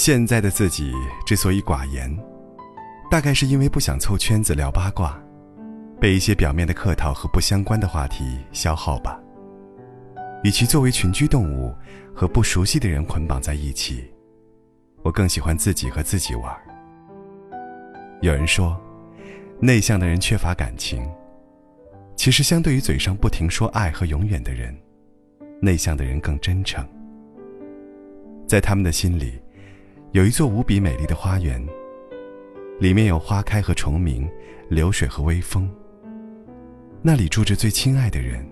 现在的自己之所以寡言，大概是因为不想凑圈子聊八卦，被一些表面的客套和不相关的话题消耗吧。与其作为群居动物和不熟悉的人捆绑在一起，我更喜欢自己和自己玩。有人说，内向的人缺乏感情。其实，相对于嘴上不停说爱和永远的人，内向的人更真诚。在他们的心里，有一座无比美丽的花园，里面有花开和虫鸣，流水和微风。那里住着最亲爱的人。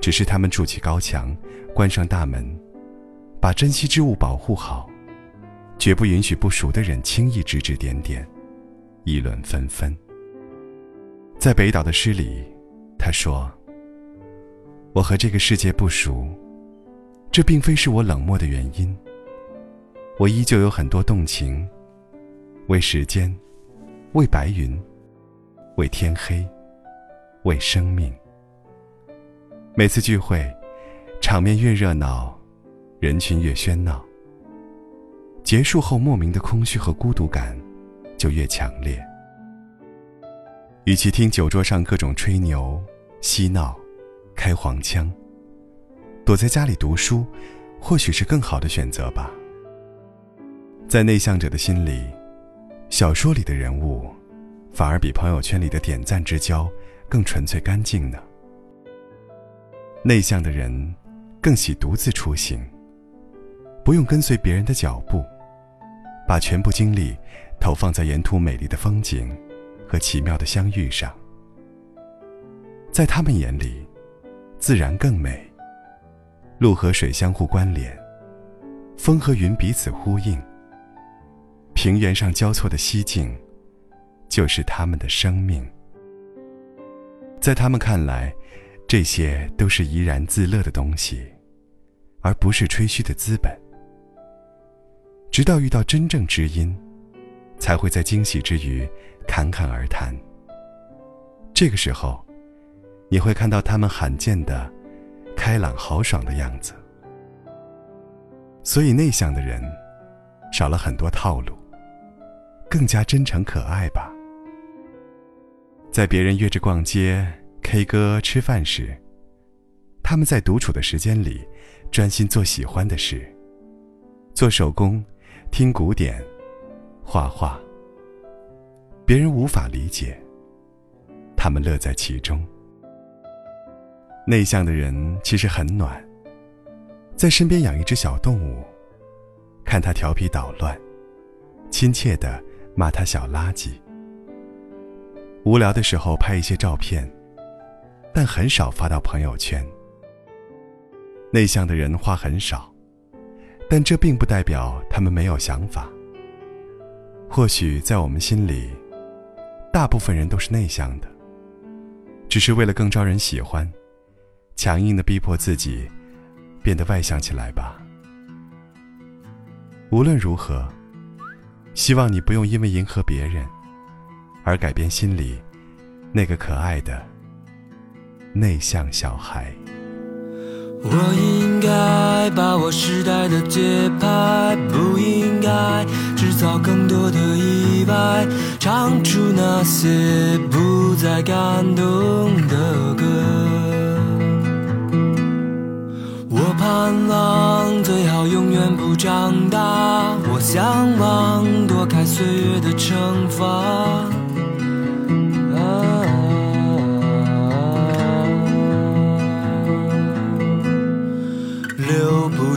只是他们筑起高墙，关上大门，把珍惜之物保护好，绝不允许不熟的人轻易指指点点，议论纷纷。在北岛的诗里，他说：“我和这个世界不熟，这并非是我冷漠的原因。我依旧有很多动情，为时间，为白云，为天黑，为生命。”每次聚会，场面越热闹，人群越喧闹。结束后，莫名的空虚和孤独感就越强烈。与其听酒桌上各种吹牛、嬉闹、开黄腔，躲在家里读书，或许是更好的选择吧。在内向者的心里，小说里的人物，反而比朋友圈里的点赞之交更纯粹干净呢。内向的人更喜独自出行，不用跟随别人的脚步，把全部精力投放在沿途美丽的风景和奇妙的相遇上。在他们眼里，自然更美。路和水相互关联，风和云彼此呼应。平原上交错的溪径，就是他们的生命。在他们看来。这些都是怡然自乐的东西，而不是吹嘘的资本。直到遇到真正知音，才会在惊喜之余侃侃而谈。这个时候，你会看到他们罕见的开朗豪爽的样子。所以，内向的人少了很多套路，更加真诚可爱吧。在别人约着逛街。K 歌、吃饭时，他们在独处的时间里，专心做喜欢的事，做手工、听古典、画画。别人无法理解，他们乐在其中。内向的人其实很暖，在身边养一只小动物，看它调皮捣乱，亲切的骂他小垃圾。无聊的时候拍一些照片。但很少发到朋友圈。内向的人话很少，但这并不代表他们没有想法。或许在我们心里，大部分人都是内向的，只是为了更招人喜欢，强硬的逼迫自己变得外向起来吧。无论如何，希望你不用因为迎合别人而改变心里那个可爱的。内向小孩。我应该把握时代的节拍，不应该制造更多的意外，唱出那些不再感动的歌。盼望最好永远不长大，我向往躲开岁月的惩罚。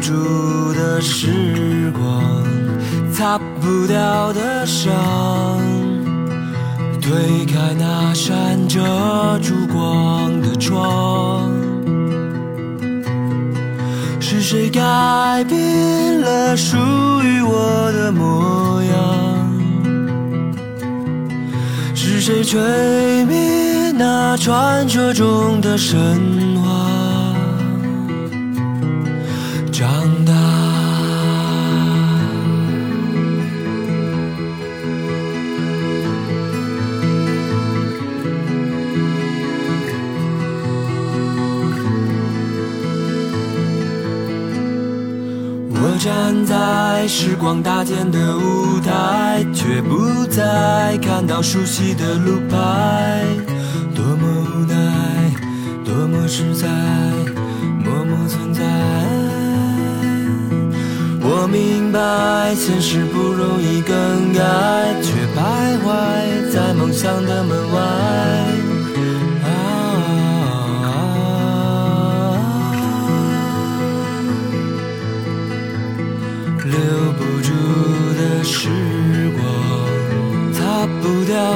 住的时光，擦不掉的伤，推开那扇遮住光的窗。谁改变了属于我的模样？是谁吹灭那传说中的神话？时光搭建的舞台，却不再看到熟悉的路牌。多么无奈，多么实在，默默存在。我明白，现实不容易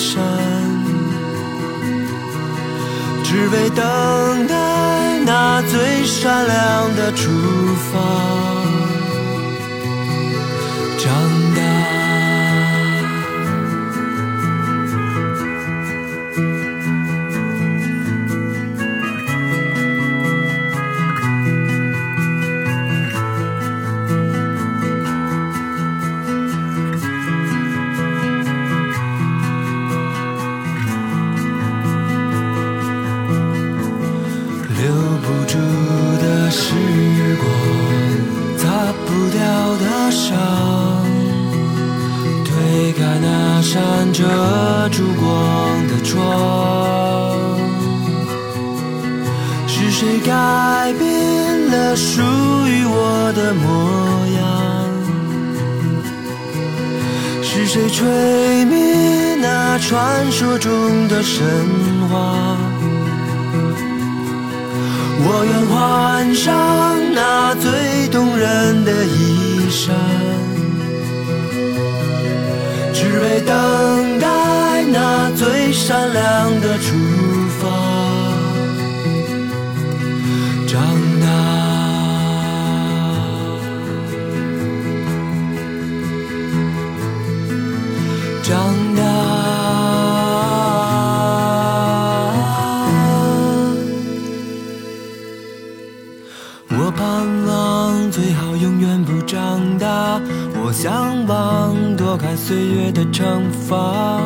山，只为等待那最闪亮的出发。那烛光的窗，是谁改变了属于我的模样？是谁吹灭那传说中的神话？我愿换上那最动人的衣衫。只为等待那最善良的出发，长大，长大。我盼望最好永远不长大。我向往躲开岁月的惩罚，